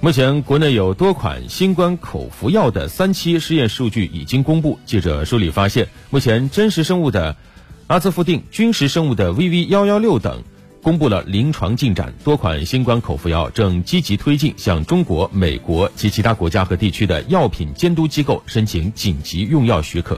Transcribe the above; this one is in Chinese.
目前，国内有多款新冠口服药的三期试验数据已经公布。记者梳理发现，目前真实生物的阿兹夫定、军实生物的 VV 幺幺六等公布了临床进展，多款新冠口服药正积极推进向中国、美国及其他国家和地区的药品监督机构申请紧急用药许可。